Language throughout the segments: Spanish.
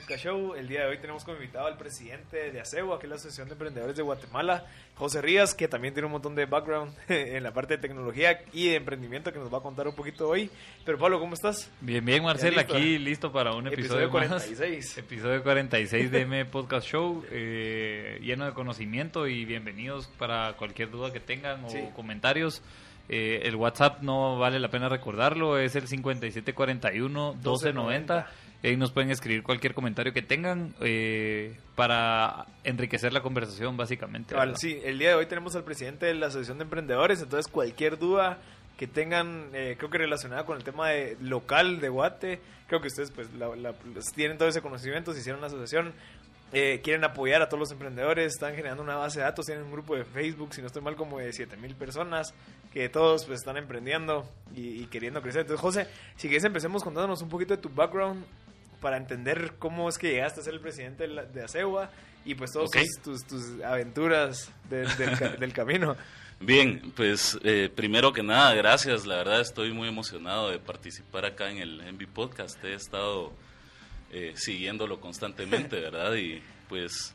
Podcast Show. El día de hoy tenemos como invitado al presidente de ASEO, que es la Asociación de Emprendedores de Guatemala, José Rías, que también tiene un montón de background en la parte de tecnología y de emprendimiento que nos va a contar un poquito hoy. Pero Pablo, ¿cómo estás? Bien, bien, Marcel, aquí listo para un episodio, episodio 46. Episodio 46 de M Podcast Show, eh, lleno de conocimiento y bienvenidos para cualquier duda que tengan o comentarios. Eh, el WhatsApp no vale la pena recordarlo, es el 5741 1290. Ahí nos pueden escribir cualquier comentario que tengan eh, para enriquecer la conversación, básicamente. sí, el día de hoy tenemos al presidente de la Asociación de Emprendedores, entonces cualquier duda que tengan, eh, creo que relacionada con el tema de local de Guate, creo que ustedes pues, pues tienen todo ese conocimiento, se hicieron la asociación, eh, quieren apoyar a todos los emprendedores, están generando una base de datos, tienen un grupo de Facebook, si no estoy mal, como de 7000 personas que todos pues están emprendiendo y, y, queriendo crecer. Entonces, José, si quieres empecemos contándonos un poquito de tu background para entender cómo es que llegaste a ser el presidente de, de ASEUA y pues todas tus, tus, aventuras del, camino. Bien, pues eh, primero que nada, gracias. La verdad estoy muy emocionado de participar acá en el Envy Podcast. He estado eh, siguiéndolo constantemente, ¿verdad? Y pues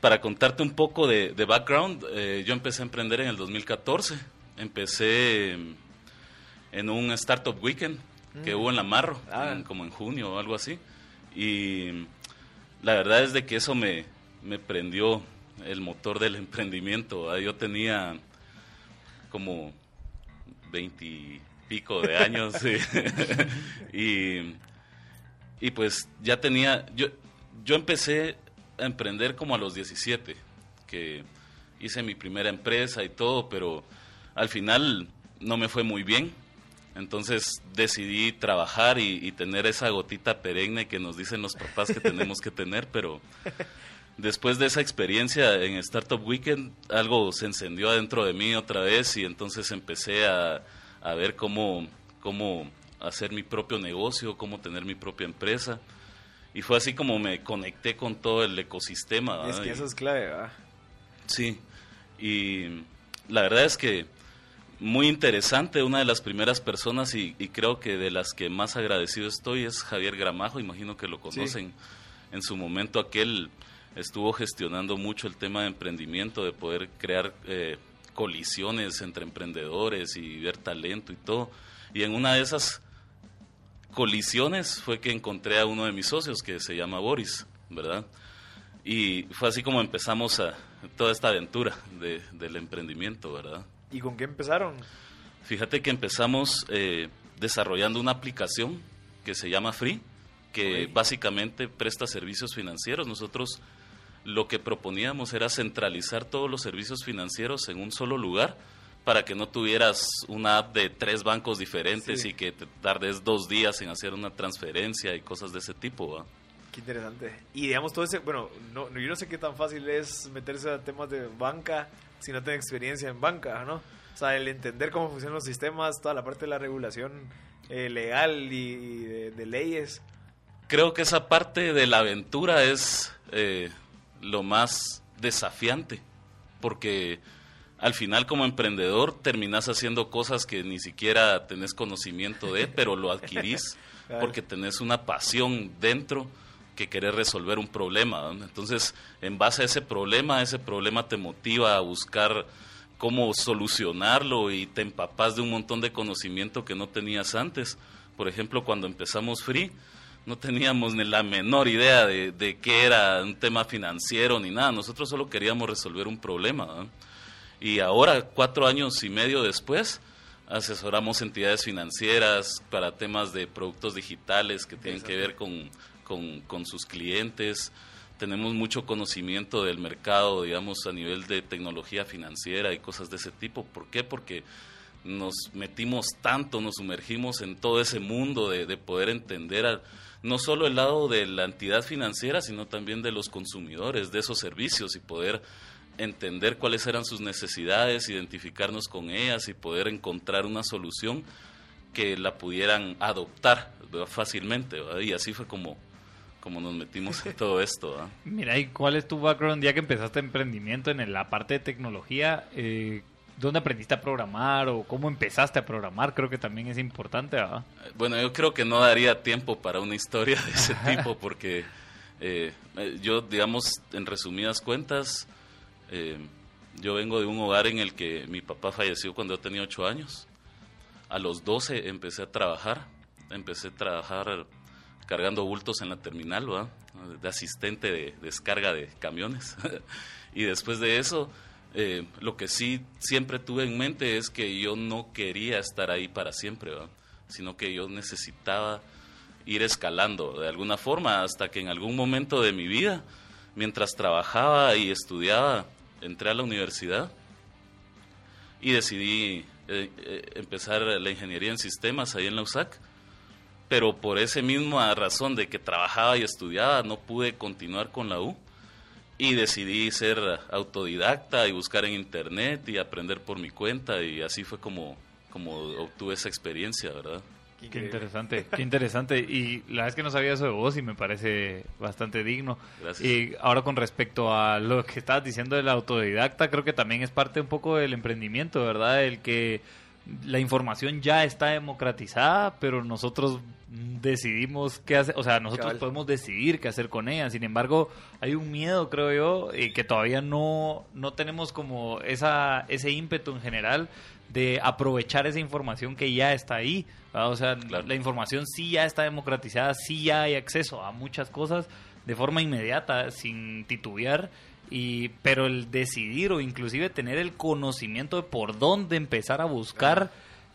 para contarte un poco de, background, eh, yo empecé a emprender en el 2014. Empecé en un Startup Weekend que hubo en la Marro, ah. como en junio o algo así. Y la verdad es de que eso me, me prendió el motor del emprendimiento. Yo tenía como veintipico de años y, y pues ya tenía, yo, yo empecé a emprender como a los 17, que hice mi primera empresa y todo, pero al final no me fue muy bien entonces decidí trabajar y, tener esa gotita perenne que nos dicen los papás que tenemos que tener, pero después de esa experiencia en Startup Weekend, algo se encendió adentro de mí otra vez y entonces empecé a, ver cómo, cómo hacer mi propio negocio, cómo tener mi propia empresa. Y fue así como me conecté con todo el ecosistema. es que eso es clave, ¿verdad? Sí, y la verdad es que muy interesante. Una de las primeras personas y, creo que de las que más agradecido estoy es Javier Gramajo, imagino que lo conocen. En su momento aquel estuvo gestionando mucho el tema de emprendimiento, de poder crear eh, colisiones entre emprendedores y ver talento y todo. Y en una de esas colisiones fue que encontré a uno de mis socios que se llama Boris, ¿verdad? Y fue así como empezamos a toda esta aventura del emprendimiento, ¿verdad? ¿Y con qué empezaron? Fíjate que empezamos eh, desarrollando una aplicación que se llama Free, que básicamente presta servicios financieros. Nosotros lo que proponíamos era centralizar todos los servicios financieros en un solo lugar para que no tuvieras una app de tres bancos diferentes y que te tardes dos días en hacer una transferencia y cosas de ese tipo. Qué interesante. Y digamos todo ese, bueno, no, yo no sé qué tan fácil es meterse a temas de banca si no tiene experiencia en banca, ¿no? O sea, el entender cómo funcionan los sistemas, toda la parte de la regulación eh, legal y, de, leyes. Creo que esa parte de la aventura es eh, lo más desafiante, porque al final como emprendedor terminas haciendo cosas que ni siquiera tenés conocimiento de, pero lo adquirís porque tenés una pasión dentro que querés resolver un problema. Entonces, en base a ese problema, ese problema te motiva a buscar cómo solucionarlo y te empapas de un montón de conocimiento que no tenías antes. Por ejemplo, cuando empezamos Free, no teníamos ni la menor idea de, de qué era un tema financiero ni nada. Nosotros solo queríamos resolver un problema. Y ahora, cuatro años y medio después, asesoramos entidades financieras para temas de productos digitales que tienen que ver con con, sus clientes, tenemos mucho conocimiento del mercado, digamos, a nivel de tecnología financiera y cosas de ese tipo. ¿Por qué? Porque nos metimos tanto, nos sumergimos en todo ese mundo de, poder entender no solo el lado de la entidad financiera, sino también de los consumidores de esos servicios y poder entender cuáles eran sus necesidades, identificarnos con ellas y poder encontrar una solución que la pudieran adoptar fácilmente. Y así fue como, como nos metimos en todo esto. Mira, ¿y cuál es tu background ya que empezaste emprendimiento en la parte de tecnología? Eh, ¿Dónde aprendiste a programar o cómo empezaste a programar? Creo que también es importante, ¿verdad? Bueno, yo creo que no daría tiempo para una historia de ese tipo porque eh, yo, digamos, en resumidas cuentas, eh, yo vengo de un hogar en el que mi papá falleció cuando yo tenía 8 años. A los 12 empecé a trabajar, empecé a trabajar cargando bultos en la terminal, ¿verdad? de asistente de descarga de camiones. y después de eso eh, lo que sí siempre tuve en mente es que yo no quería estar ahí para siempre, sino que yo necesitaba ir escalando de alguna forma hasta que en algún momento de mi vida, mientras trabajaba y estudiaba, entré a la universidad y decidí eh, eh, empezar la ingeniería en sistemas ahí en la USAC. Pero por esa misma razón de que trabajaba y estudiaba, no pude continuar con la U y decidí ser autodidacta y buscar en internet y aprender por mi cuenta y así fue como, como obtuve esa experiencia, ¿verdad? Qué interesante, qué interesante. Y la vez que no sabía eso de vos y me parece bastante digno. Gracias. Y ahora con respecto a lo que estabas diciendo del autodidacta, creo que también es parte un poco del emprendimiento, ¿verdad? El que la información ya está democratizada, pero nosotros decidimos qué hacer, o sea, nosotros podemos decidir qué hacer con ella. Sin embargo, hay un miedo, creo yo, y que todavía no, no tenemos como esa, ese ímpetu en general de aprovechar esa información que ya está ahí. O sea, la información sí ya está democratizada, sí ya hay acceso a muchas cosas de forma inmediata, sin titubear y pero el decidir o inclusive tener el conocimiento de por dónde empezar a buscar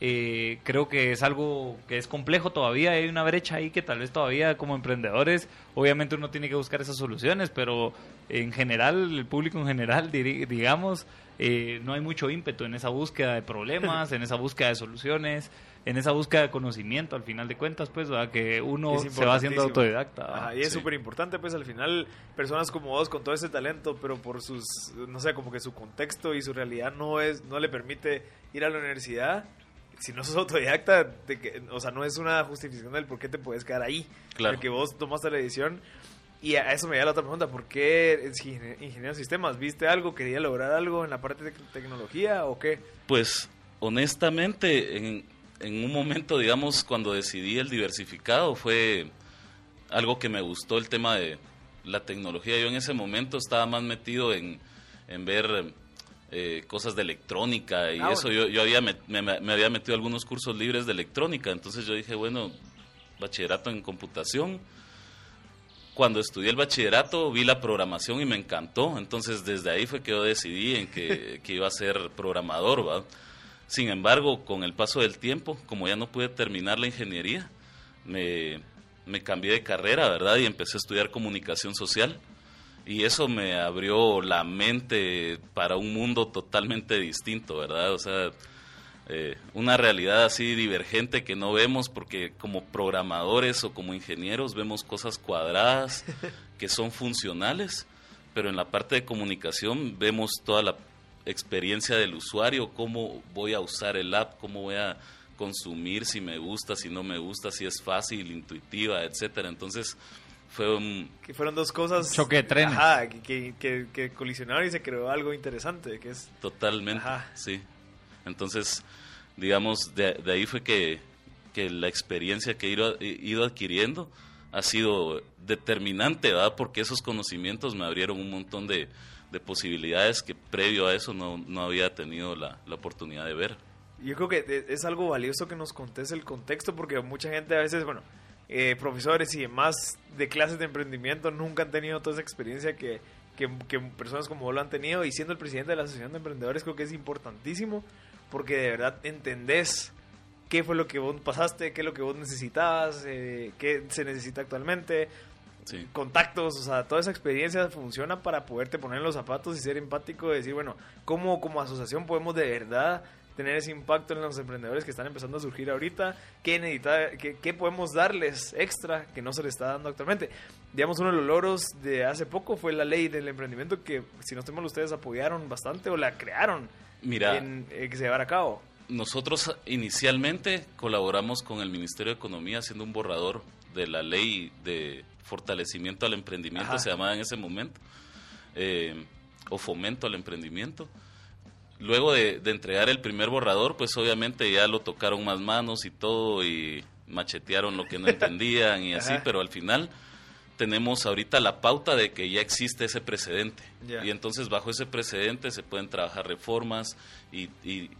eh, creo que es algo que es complejo todavía. Hay una brecha ahí que tal vez todavía como emprendedores obviamente uno tiene que buscar esas soluciones pero en general el público en general digamos eh, no hay mucho ímpetu en esa búsqueda de problemas en esa búsqueda de soluciones en esa búsqueda de conocimiento al final de cuentas, pues, que uno se va haciendo autodidacta. y es súper importante, pues, al final, personas como vos con todo ese talento, pero por sus, no sé, como que su contexto y su realidad no es, no le permite ir a la universidad. Si no sos autodidacta, que, o sea, no es una justificación del por qué te puedes quedar ahí. Claro. Porque vos tomaste la decisión y a eso me da la otra pregunta, ¿por qué ingeniero de sistemas? ¿Viste algo? ¿Quería lograr algo en la parte de tecnología o qué? Pues honestamente, en, en un momento, digamos, cuando decidí el diversificado, fue algo que me gustó el tema de la tecnología. Yo en ese momento estaba más metido en, ver eh, cosas de electrónica y ah, eso. Yo, yo había me, había metido algunos cursos libres de electrónica, entonces yo dije, bueno, bachillerato en computación. Cuando estudié el bachillerato vi la programación y me encantó, entonces desde ahí fue que yo decidí en que, que iba a ser programador, ¿va? Sin embargo, con el paso del tiempo, como ya no pude terminar la ingeniería, me, cambié de carrera, ¿verdad? Y empecé a estudiar comunicación social. Y eso me abrió la mente para un mundo totalmente distinto, ¿verdad? O sea, eh, una realidad así divergente que no vemos porque como programadores o como ingenieros vemos cosas cuadradas que son funcionales, pero en la parte de comunicación vemos toda la experiencia del usuario, cómo voy a usar el app, cómo voy a consumir, si me gusta, si no me gusta, si es fácil, intuitiva, etcétera. Entonces, fue un... Que fueron dos cosas... Choque de trenes. Ajá, que, que, colisionaron y se creó algo interesante, que es... Totalmente, sí. Entonces, digamos, de, ahí fue que, que, la experiencia que he ido, he ido adquiriendo ha sido determinante, ¿verdad? Porque esos conocimientos me abrieron un montón de, de posibilidades que previo a eso no, no había tenido la, la, oportunidad de ver. Yo creo que es algo valioso que nos contes el contexto porque mucha gente a veces, bueno, eh, profesores y demás de clases de emprendimiento nunca han tenido toda esa experiencia que, que, que, personas como vos lo han tenido y siendo el presidente de la Asociación de Emprendedores creo que es importantísimo porque de verdad entendés qué fue lo que vos pasaste, qué es lo que vos necesitabas, eh, qué se necesita actualmente, contactos, o sea, toda esa experiencia funciona para poderte poner en los zapatos y ser empático y decir, bueno, ¿cómo como asociación podemos de verdad tener ese impacto en los emprendedores que están empezando a surgir ahorita, qué, necesita, qué, podemos darles extra que no se les está dando actualmente. Digamos, uno de los logros de hace poco fue la ley del emprendimiento que, si no estoy mal, ustedes apoyaron bastante o la crearon Mira, en, eh, que se llevara a cabo. Nosotros inicialmente colaboramos con el Ministerio de Economía haciendo un borrador de la ley de fortalecimiento al emprendimiento, se llamaba en ese momento, eh, o fomento al emprendimiento. Luego de, entregar el primer borrador, pues obviamente ya lo tocaron más manos y todo y machetearon lo que no entendían y así, pero al final tenemos ahorita la pauta de que ya existe ese precedente. Y entonces bajo ese precedente se pueden trabajar reformas y,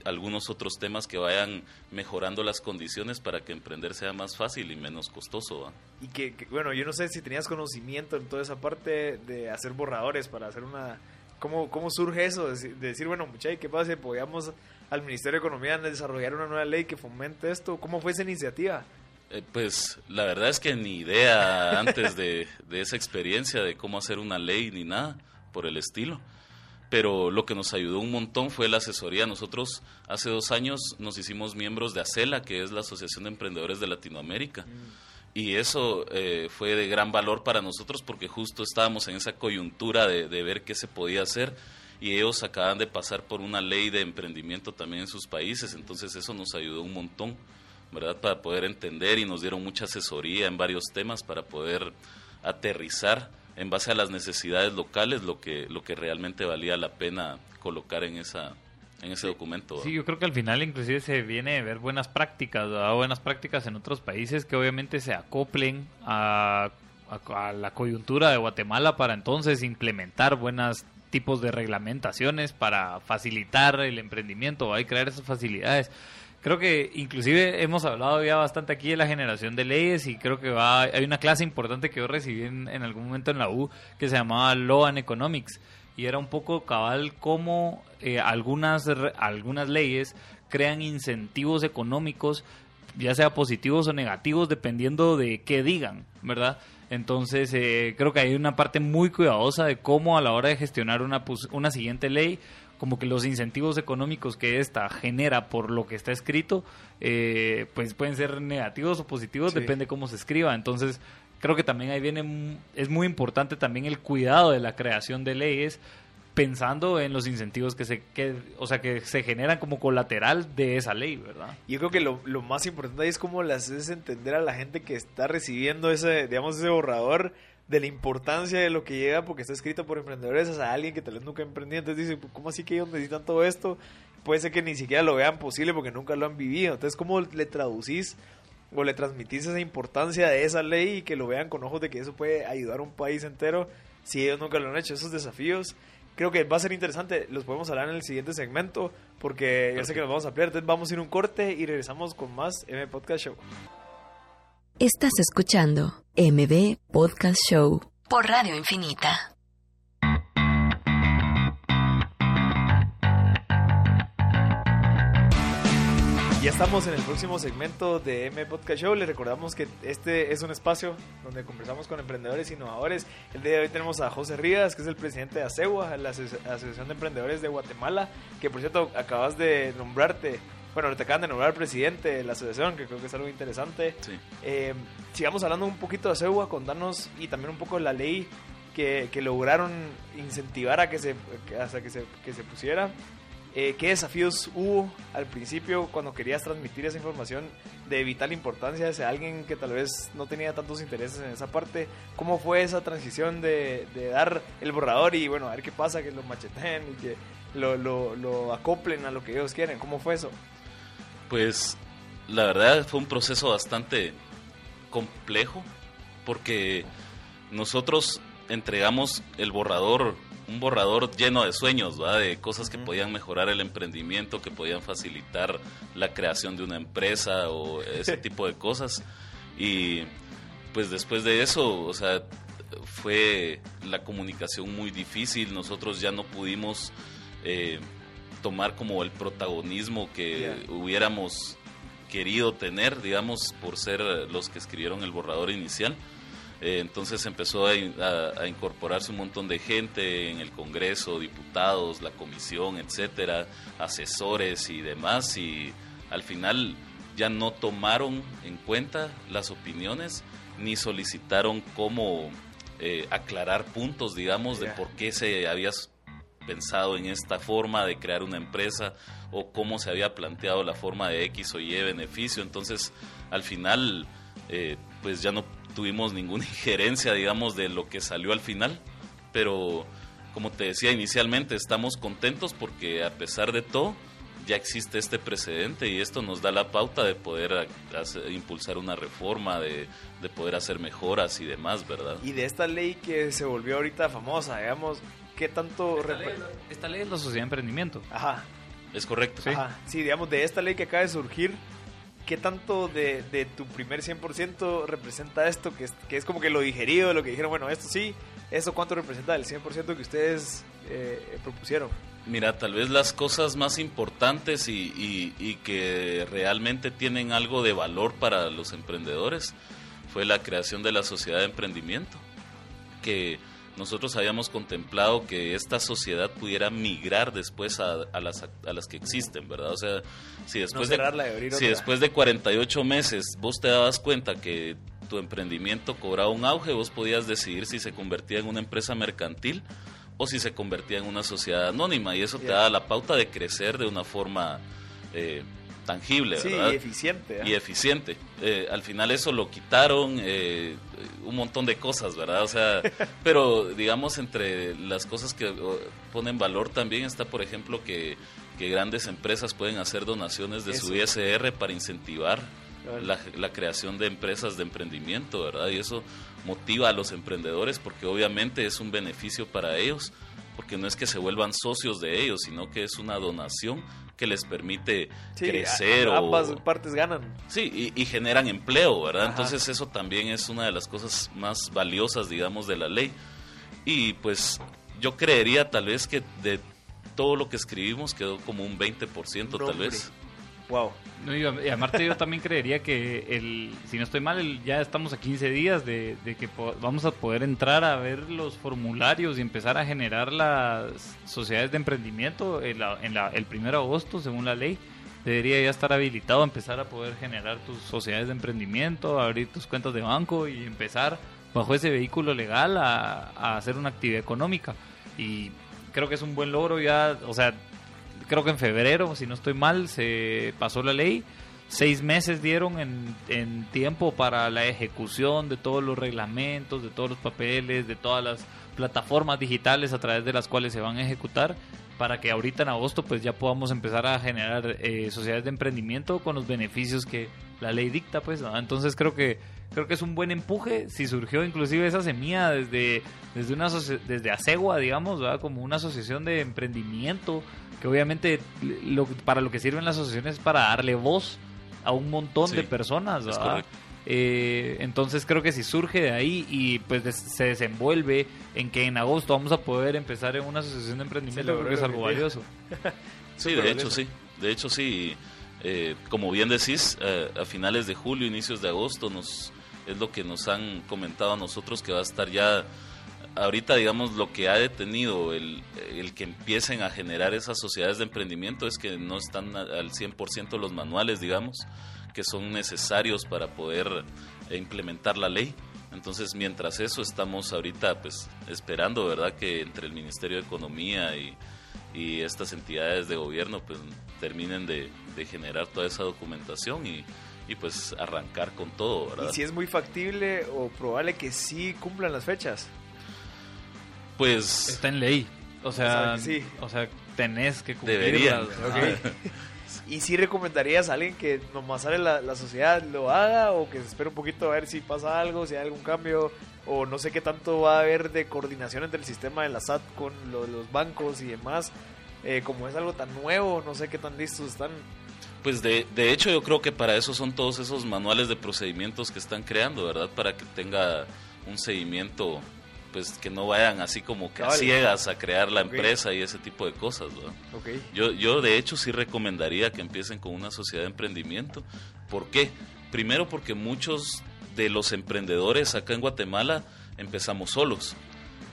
algunos otros temas que vayan mejorando las condiciones para que emprender sea más fácil y menos costoso. Y que, bueno, yo no sé si tenías conocimiento en toda esa parte de hacer borradores para hacer una ¿Cómo, cómo surge eso? De decir, bueno, muchachos, ¿qué pasa si apoyamos al Ministerio de Economía en desarrollar una nueva ley que fomente esto? ¿Cómo fue esa iniciativa? Eh, pues la verdad es que ni idea antes de, de, esa experiencia de cómo hacer una ley ni nada por el estilo. Pero lo que nos ayudó un montón fue la asesoría. Nosotros hace dos años nos hicimos miembros de ACELA, que es la Asociación de Emprendedores de Latinoamérica. Mm y eso eh, fue de gran valor para nosotros porque justo estábamos en esa coyuntura de, ver qué se podía hacer y ellos acaban de pasar por una ley de emprendimiento también en sus países, entonces eso nos ayudó un montón, ¿verdad? Para poder entender y nos dieron mucha asesoría en varios temas para poder aterrizar en base a las necesidades locales lo que, lo que realmente valía la pena colocar en esa, en ese documento. Sí, yo creo que al final inclusive se viene a ver buenas prácticas, buenas prácticas en otros países que obviamente se acoplen a, la coyuntura de Guatemala para entonces implementar buenos tipos de reglamentaciones para facilitar el emprendimiento y crear esas facilidades. Creo que inclusive hemos hablado ya bastante aquí de la generación de leyes y creo que va hay una clase importante que yo recibí en, algún momento en la U que se llamaba Law and Economics y era un poco cabal cómo eh, algunas, algunas leyes crean incentivos económicos, ya sea positivos o negativos, dependiendo de qué digan, ¿verdad? Entonces, eh, creo que hay una parte muy cuidadosa de cómo a la hora de gestionar una, pues, una siguiente ley, como que los incentivos económicos que esta genera por lo que está escrito, eh, pues pueden ser negativos o positivos, depende cómo se escriba. Entonces, creo que también ahí viene, es muy importante también el cuidado de la creación de leyes pensando en los incentivos que se que, o sea que se generan como colateral de esa ley, ¿verdad? Yo creo que lo, lo más importante ahí es cómo las haces entender a la gente que está recibiendo ese, digamos, ese borrador de la importancia de lo que llega porque está escrito por emprendedores a alguien que tal vez nunca emprendió, entonces dice, ¿cómo así que ellos necesitan todo esto? Puede ser que ni siquiera lo vean posible porque nunca lo han vivido. Entonces, ¿cómo le traducís o le transmitís esa importancia de esa ley y que lo vean con ojos de que eso puede ayudar a un país entero si ellos nunca lo han hecho. Esos desafíos creo que va a ser interesante. Los podemos hablar en el siguiente segmento porque ya sé que nos vamos a perder. Entonces vamos a ir un corte y regresamos con más M Podcast Show. Estás escuchando MB Podcast Show por Radio Infinita. Ya estamos en el próximo segmento de M Podcast Show. Les recordamos que este es un espacio donde conversamos con emprendedores innovadores. El día de hoy tenemos a José Rías, que es el presidente de ASEGUA, la Asociación de Emprendedores de Guatemala, que por cierto acabas de nombrarte, bueno, te acaban de nombrar presidente de la asociación, que creo que es algo interesante. Eh, sigamos hablando un poquito de ASEGUA, contarnos y también un poco de la ley que, que lograron incentivar a que se, hasta que se, que se pusiera. Eh, ¿Qué desafíos hubo al principio cuando querías transmitir esa información de vital importancia hacia alguien que tal vez no tenía tantos intereses en esa parte? ¿Cómo fue esa transición de, dar el borrador y bueno, a ver qué pasa, que lo macheten y que lo, lo, lo acoplen a lo que ellos quieren? ¿Cómo fue eso? Pues la verdad fue un proceso bastante complejo porque nosotros entregamos el borrador un borrador lleno de sueños, de cosas que podían mejorar el emprendimiento, que podían facilitar la creación de una empresa o ese tipo de cosas. Y pues después de eso, o sea, fue la comunicación muy difícil, nosotros ya no pudimos eh, tomar como el protagonismo que hubiéramos querido tener, digamos, por ser los que escribieron el borrador inicial. Eh, entonces empezó a, incorporarse un montón de gente en el Congreso, diputados, la comisión, etcétera, asesores y demás, y al final ya no tomaron en cuenta las opiniones ni solicitaron cómo eh, aclarar puntos, digamos, de por qué se había pensado en esta forma de crear una empresa o cómo se había planteado la forma de X o Y beneficio. Entonces, al final, eh, pues ya no tuvimos ninguna injerencia, digamos, de lo que salió al final, pero como te decía inicialmente, estamos contentos porque a pesar de todo, ya existe este precedente y esto nos da la pauta de poder impulsar una reforma, de, poder hacer mejoras y demás, ¿verdad? Y de esta ley que se volvió ahorita famosa, digamos, ¿qué tanto... Esta, ley, esta ley es la sociedad de emprendimiento. Ajá. Es correcto. Sí. Ajá. Sí, digamos, de esta ley que acaba de surgir, ¿qué tanto de, de tu primer 100% representa esto? Que es, que es como que lo digerido, lo que dijeron, bueno, esto sí, ¿eso cuánto representa del 100% que ustedes eh, propusieron? Mira, tal vez las cosas más importantes y, y, que realmente tienen algo de valor para los emprendedores fue la creación de la sociedad de emprendimiento, que nosotros habíamos contemplado que esta sociedad pudiera migrar después a, a, las, a las que existen, ¿verdad? O sea, si después, de, si después de 48 meses vos te dabas cuenta que tu emprendimiento cobraba un auge, vos podías decidir si se convertía en una empresa mercantil o si se convertía en una sociedad anónima y eso te da la pauta de crecer de una forma eh, tangible, ¿verdad? y eficiente. Y eficiente. Eh, al final eso lo quitaron, eh, un montón de cosas, ¿verdad? O sea, pero digamos entre las cosas que ponen valor también está, por ejemplo, que, que grandes empresas pueden hacer donaciones de su ISR para incentivar la, la, creación de empresas de emprendimiento, ¿verdad? Y eso motiva a los emprendedores porque obviamente es un beneficio para ellos, porque no es que se vuelvan socios de ellos, sino que es una donación que les permite crecer. ambas partes ganan. Sí, y, generan empleo, ¿verdad? Entonces eso también es una de las cosas más valiosas, digamos, de la ley. Y pues yo creería tal vez que de todo lo que escribimos quedó como un 20% tal vez. Wow. No, y aparte yo también creería que, el, si no estoy mal, ya estamos a 15 días de, que vamos a poder entrar a ver los formularios y empezar a generar las sociedades de emprendimiento en, el 1 de agosto, según la ley. Debería ya estar habilitado a empezar a poder generar tus sociedades de emprendimiento, abrir tus cuentas de banco y empezar bajo ese vehículo legal a, a hacer una actividad económica. Y creo que es un buen logro ya, o sea, creo que en febrero, si no estoy mal, se pasó la ley. Seis meses dieron en, en tiempo para la ejecución de todos los reglamentos, de todos los papeles, de todas las plataformas digitales a través de las cuales se van a ejecutar para que ahorita en agosto pues ya podamos empezar a generar eh, sociedades de emprendimiento con los beneficios que la ley dicta pues entonces creo que creo que es un buen empuje. Si surgió inclusive esa semilla desde desde una desde Asegua digamos como una asociación de emprendimiento que obviamente lo, para lo que sirven las asociaciones es para darle voz a un montón de personas. Eh, entonces creo que si surge de ahí y pues se desenvuelve en que en agosto vamos a poder empezar en una asociación de emprendimiento, creo que es algo valioso. sí, de hecho sí, de hecho sí. Eh, como bien decís, eh, a finales de julio, inicios de agosto nos es lo que nos han comentado a nosotros que va a estar ya ahorita, digamos, lo que ha detenido el, el, que empiecen a generar esas sociedades de emprendimiento es que no están al 100% los manuales, digamos, que son necesarios para poder implementar la ley. Entonces, mientras eso, estamos ahorita pues esperando, ¿verdad?, que entre el Ministerio de Economía y, y estas entidades de gobierno pues terminen de, de generar toda esa documentación y, y pues arrancar con todo, ¿verdad? ¿Y si es muy factible o probable que sí cumplan las fechas? Pues. Está en ley. O sea, o sea, tenés que cumplirla. ¿Y si recomendarías a alguien que nomás sale la, la sociedad lo haga o que se espere un poquito a ver si pasa algo, si hay algún cambio o no sé qué tanto va a haber de coordinación entre el sistema de la SAT con los bancos y demás? Eh, como es algo tan nuevo, no sé qué tan listos están. Pues de, de hecho yo creo que para eso son todos esos manuales de procedimientos que están creando, ¿verdad? Para que tenga un seguimiento pues que no vayan así como que a ciegas a crear la empresa y ese tipo de cosas. Yo, yo de hecho sí recomendaría que empiecen con una sociedad de emprendimiento. ¿Por qué? Primero porque muchos de los emprendedores acá en Guatemala empezamos solos.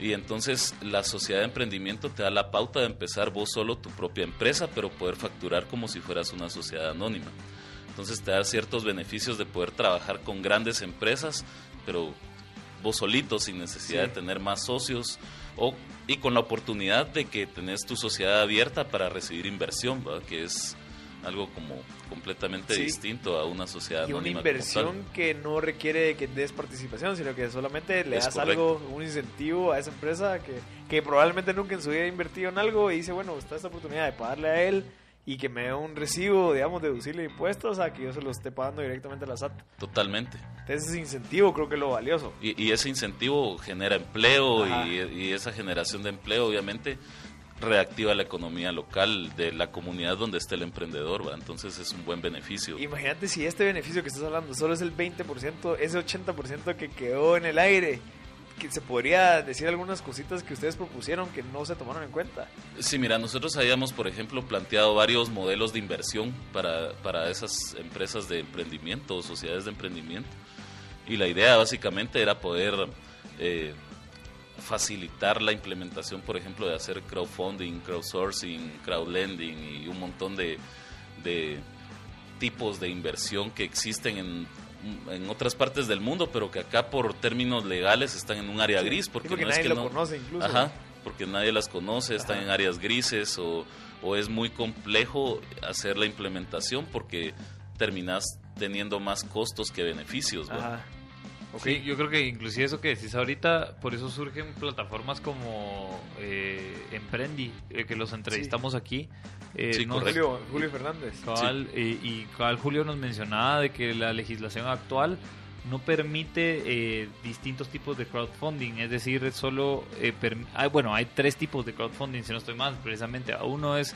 Y entonces la sociedad de emprendimiento te da la pauta de empezar vos solo tu propia empresa, pero poder facturar como si fueras una sociedad anónima. Entonces te da ciertos beneficios de poder trabajar con grandes empresas, pero vos solito, sin necesidad de tener más socios, o, y con la oportunidad de que tenés tu sociedad abierta para recibir inversión, que es algo como completamente distinto a una sociedad y una inversión que no requiere que des participación sino que solamente le das algo un incentivo a esa empresa que, que probablemente nunca en su vida ha invertido en algo y dice bueno está esta oportunidad de pagarle a él y que me dé un recibo, digamos, deducirle impuestos a que yo se lo esté pagando directamente a la SAT. Totalmente. Entonces ese incentivo creo que es lo valioso. Y, ese incentivo genera empleo y, y, esa generación de empleo obviamente reactiva la economía local de la comunidad donde esté el emprendedor, ¿va? entonces es un buen beneficio. Imagínate si este beneficio que estás hablando solo es el 20%, ese 80% que quedó en el aire, se podría decir algunas cositas que ustedes propusieron que no se tomaron en cuenta. Sí, mira, nosotros habíamos, por ejemplo, planteado varios modelos de inversión para, para esas empresas de emprendimiento o sociedades de emprendimiento. Y la idea básicamente era poder eh, facilitar la implementación, por ejemplo, de hacer crowdfunding, crowdsourcing, crowdlending y un montón de, de tipos de inversión que existen en, en, otras partes del mundo, pero que acá por términos legales están en un área gris, porque, no es que no, conoce incluso. Ajá, porque nadie las conoce, están en áreas grises o, o es muy complejo hacer la implementación porque terminas teniendo más costos que beneficios. Ajá. Sí, yo creo que inclusive eso que decís ahorita, por eso surgen plataformas como eh, Emprendi, eh, que los entrevistamos aquí. Eh, sí, Julio, Julio Fernández. y cabal Julio nos mencionaba de que la legislación actual no permite eh, distintos tipos de crowdfunding, es decir, solo, hay, bueno, hay tres tipos de crowdfunding, si no estoy mal, precisamente. Uno es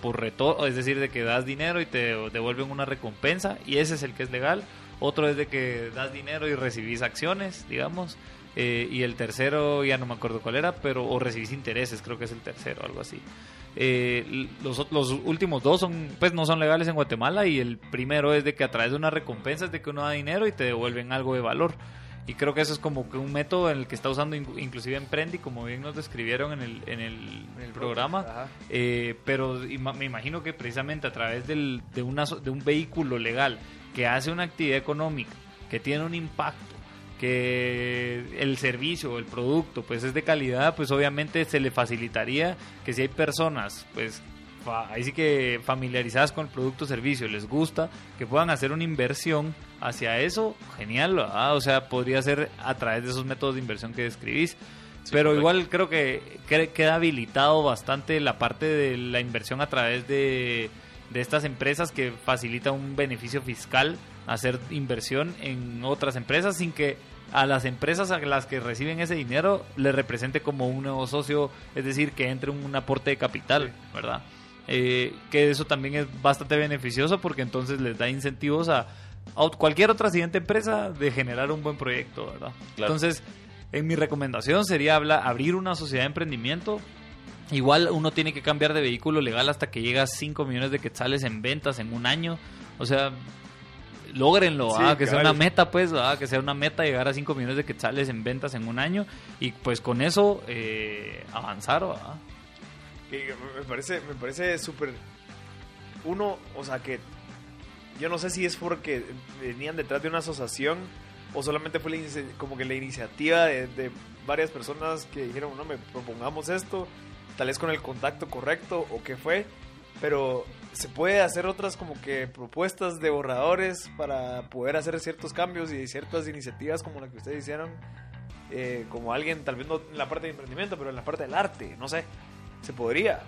por retorno, es decir, de que das dinero y te devuelven una recompensa, y ese es el que es legal otro es de que das dinero y recibís acciones, digamos. Eh, y el tercero, ya no me acuerdo cuál era, pero o recibís intereses, creo que es el tercero, algo así. Eh, los, los, últimos dos son, pues no son legales en Guatemala y el primero es de que a través de una recompensa es de que uno da dinero y te devuelven algo de valor. Y creo que eso es como que un método en el que está usando inclusive Emprendi, como bien nos describieron en el, en el, programa. Eh, pero me imagino que precisamente a través del, de, una, de un vehículo legal que hace una actividad económica, que tiene un impacto, que el servicio el producto pues es de calidad, pues obviamente se le facilitaría que si hay personas pues ahí sí que familiarizadas con el producto o servicio, les gusta, que puedan hacer una inversión hacia eso, genial, o sea, podría ser a través de esos métodos de inversión que describís. Pero igual creo que queda habilitado bastante la parte de la inversión a través de de estas empresas que facilita un beneficio fiscal hacer inversión en otras empresas sin que a las empresas a las que reciben ese dinero le represente como un nuevo socio, es decir, que entre un aporte de capital, ¿verdad? Eh, que eso también es bastante beneficioso porque entonces les da incentivos a, cualquier otra siguiente empresa de generar un buen proyecto, ¿verdad? Entonces, en mi recomendación sería abrir una sociedad de emprendimiento Igual uno tiene que cambiar de vehículo legal hasta que llega a 5 millones de quetzales en ventas en un año. O sea, logrenlo, ah, que sea una meta, pues, ah, que sea una meta llegar a 5 millones de quetzales en ventas en un año y pues con eso eh, avanzar. me parece, me parece súper... Uno, o sea, que yo no sé si es porque venían detrás de una asociación o solamente fue como que la iniciativa de, de varias personas que dijeron, no, me propongamos esto tal vez con el contacto correcto o qué fue, pero se puede hacer otras como que propuestas de borradores para poder hacer ciertos cambios y ciertas iniciativas como la que ustedes hicieron, eh, como alguien, tal vez no en la parte de emprendimiento, pero en la parte del arte, no sé, se podría.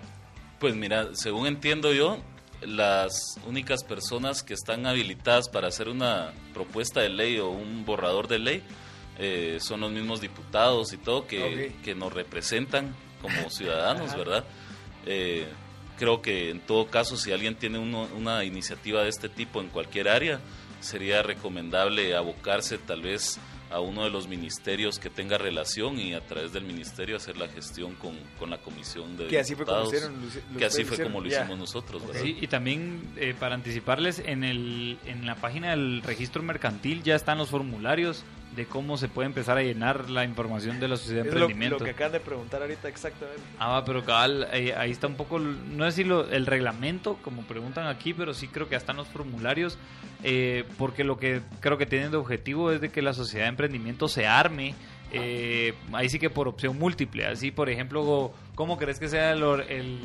Pues mira, según entiendo yo, las únicas personas que están habilitadas para hacer una propuesta de ley o un borrador de ley eh, son los mismos diputados y todo que, que nos representan como ciudadanos, ¿verdad? Eh, creo que en todo caso, si alguien tiene una iniciativa de este tipo en cualquier área, sería recomendable abocarse tal vez a uno de los ministerios que tenga relación y a través del ministerio hacer la gestión con, con la comisión de que así fue como, que así fue como lo hicimos nosotros sí, y también eh, para anticiparles en el en la página del registro mercantil ya están los formularios de cómo se puede empezar a llenar la información de la sociedad de emprendimiento. Lo, lo que acaban de preguntar ahorita exactamente. Ah, pero cabal, ahí, está un poco, no es decir el reglamento, como preguntan aquí, pero sí creo que ya están los formularios, eh, porque lo que creo que tienen de objetivo es de que la sociedad de emprendimiento se arme. Eh, ahí sí que por opción múltiple, así por ejemplo, ¿cómo crees que sea el el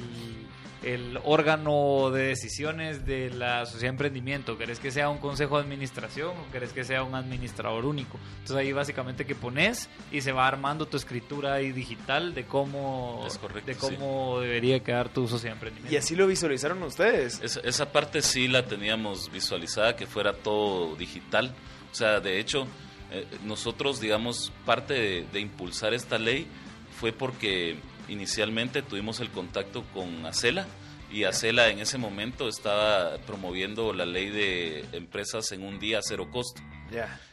órgano de decisiones de la sociedad de emprendimiento? ¿Querés que sea un consejo de administración o querés que sea un administrador único? Entonces ahí básicamente que pones y se va armando tu escritura ahí digital de cómo, de cómo debería quedar tu sociedad de emprendimiento. ¿Y así lo visualizaron ustedes? esa parte sí la teníamos visualizada, que fuera todo digital. O sea, de hecho, eh, nosotros, digamos, parte de impulsar esta ley fue porque inicialmente tuvimos el contacto con Acela y Acela en ese momento estaba promoviendo la ley de empresas en un día a cero costo.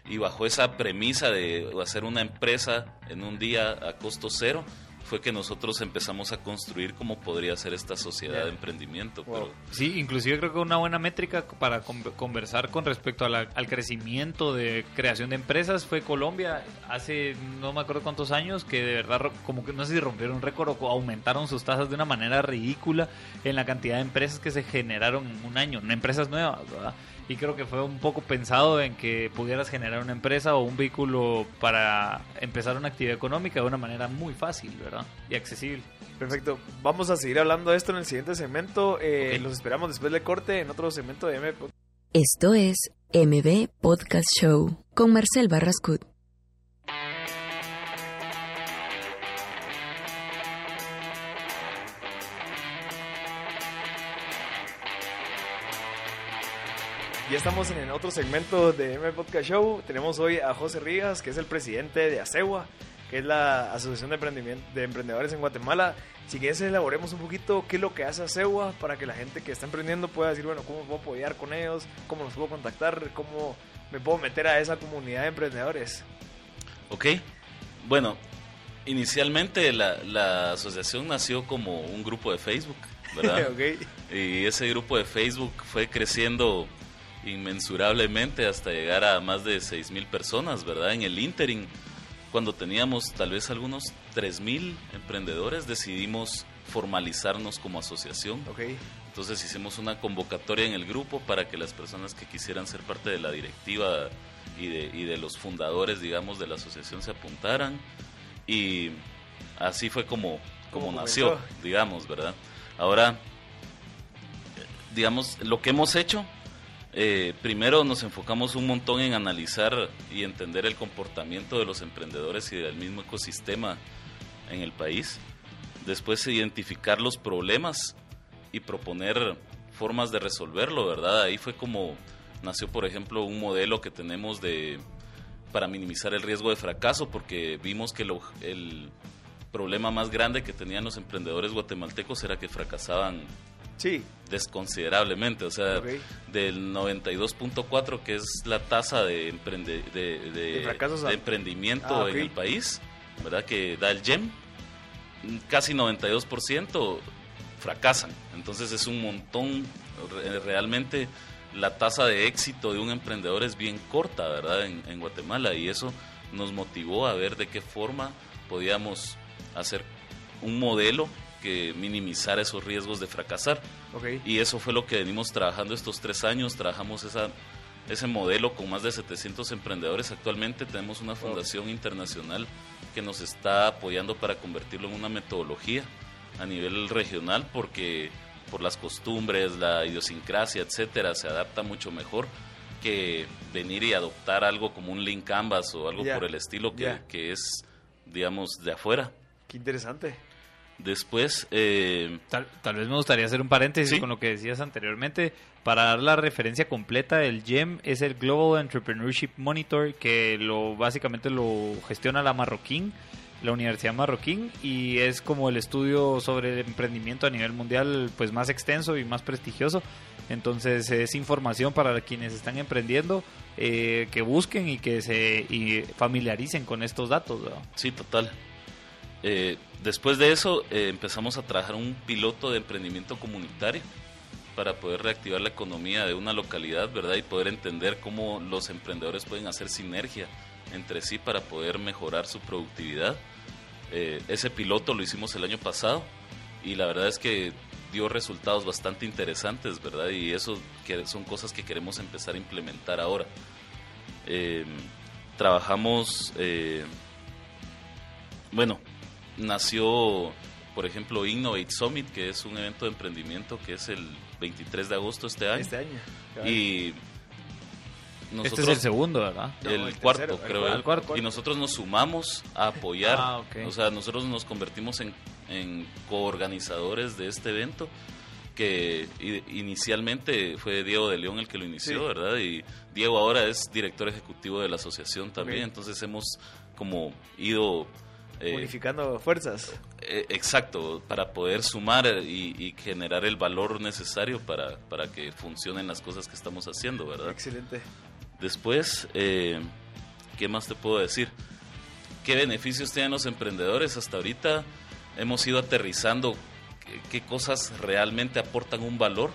Y bajo esa premisa de hacer una empresa en un día a costo cero, fue que nosotros empezamos a construir cómo podría ser esta sociedad de emprendimiento. Pero... Sí, inclusive creo que una buena métrica para conversar con respecto al crecimiento de creación de empresas fue Colombia hace no me acuerdo cuántos años que de verdad como que no sé si rompieron un récord o aumentaron sus tasas de una manera ridícula en la cantidad de empresas que se generaron en un año, no empresas nuevas, ¿verdad? Y creo que fue un poco pensado en que pudieras generar una empresa o un vehículo para empezar una actividad económica de una manera muy fácil, ¿verdad? Y accesible. Perfecto. Vamos a seguir hablando de esto en el siguiente segmento. Eh, Los esperamos después del corte en otro segmento de MB. Esto es MB Podcast Show con Marcel Barrascut. Ya estamos en otro segmento de M Podcast Show. Tenemos hoy a José Rivas, que es el presidente de ASEGUA, que es la Asociación de, de Emprendedores en Guatemala. Si quieres, elaboremos un poquito qué es lo que hace ASEGUA para que la gente que está emprendiendo pueda decir, bueno, cómo puedo apoyar con ellos, cómo nos puedo contactar, cómo me puedo meter a esa comunidad de emprendedores. Ok, bueno, inicialmente la, la asociación nació como un grupo de Facebook, ¿verdad? okay. Y ese grupo de Facebook fue creciendo inmensurablemente hasta llegar a más de mil personas, ¿verdad? En el interim, cuando teníamos tal vez algunos mil emprendedores, decidimos formalizarnos como asociación. Okay. Entonces hicimos una convocatoria en el grupo para que las personas que quisieran ser parte de la directiva y de, y de los fundadores, digamos, de la asociación se apuntaran. Y así fue como, como nació, digamos, ¿verdad? Ahora, digamos, lo que hemos hecho eh, primero nos enfocamos un montón en analizar y entender el comportamiento de los emprendedores y del mismo ecosistema en el país. Después identificar los problemas y proponer formas de resolverlo, ¿verdad? Ahí fue como nació, por ejemplo, un modelo que tenemos de para minimizar el riesgo de fracaso, porque vimos que el problema más grande que tenían los emprendedores guatemaltecos era que fracasaban Sí. Desconsiderablemente, o sea, del 92.4 que es la tasa de, emprende, de, emprendimiento ah, en el país, ¿verdad? Que da el GEM, casi 92% fracasan. Entonces es un montón, realmente la tasa de éxito de un emprendedor es bien corta, ¿verdad? En, en Guatemala y eso nos motivó a ver de qué forma podíamos hacer un modelo que minimizar esos riesgos de fracasar. Y eso fue lo que venimos trabajando estos tres años. Trabajamos esa, ese modelo con más de 700 emprendedores. Actualmente tenemos una fundación internacional que nos está apoyando para convertirlo en una metodología a nivel regional porque por las costumbres, la idiosincrasia, etcétera, se adapta mucho mejor que venir y adoptar algo como un link canvas o algo por el estilo que, que es, digamos, de afuera. Qué interesante. Después... Eh, tal, vez me gustaría hacer un paréntesis con lo que decías anteriormente. Para dar la referencia completa del GEM es el Global Entrepreneurship Monitor que lo básicamente lo gestiona la Marroquín la Universidad Marroquín y es como el estudio sobre el emprendimiento a nivel mundial pues más extenso y más prestigioso. Entonces es información para quienes están emprendiendo eh, que busquen y que se y familiaricen con estos datos. Sí, total. Eh, después de eso eh, empezamos a trabajar un piloto de emprendimiento comunitario para poder reactivar la economía de una localidad, ¿verdad? Y poder entender cómo los emprendedores pueden hacer sinergia entre sí para poder mejorar su productividad. Eh, ese piloto lo hicimos el año pasado y la verdad es que dio resultados bastante interesantes, ¿verdad? Y eso que son cosas que queremos empezar a implementar ahora. Eh, trabajamos, eh, bueno, nació, por ejemplo, Innovate Summit, que es un evento de emprendimiento que es el 23 de agosto este año. Este año. Y este es el segundo, ¿verdad? el, cuarto, creo. El, cuarto. Y nosotros nos sumamos a apoyar. Ah, o sea, nosotros nos convertimos en, en coorganizadores de este evento que inicialmente fue Diego de León el que lo inició, ¿verdad? Y Diego ahora es director ejecutivo de la asociación también, entonces hemos como ido... Eh, Unificando fuerzas. Eh, exacto, para poder sumar y, generar el valor necesario para, para que funcionen las cosas que estamos haciendo, ¿verdad? Excelente. Después, eh, ¿qué más te puedo decir? ¿Qué beneficios tienen los emprendedores? Hasta ahorita hemos ido aterrizando qué, cosas realmente aportan un valor.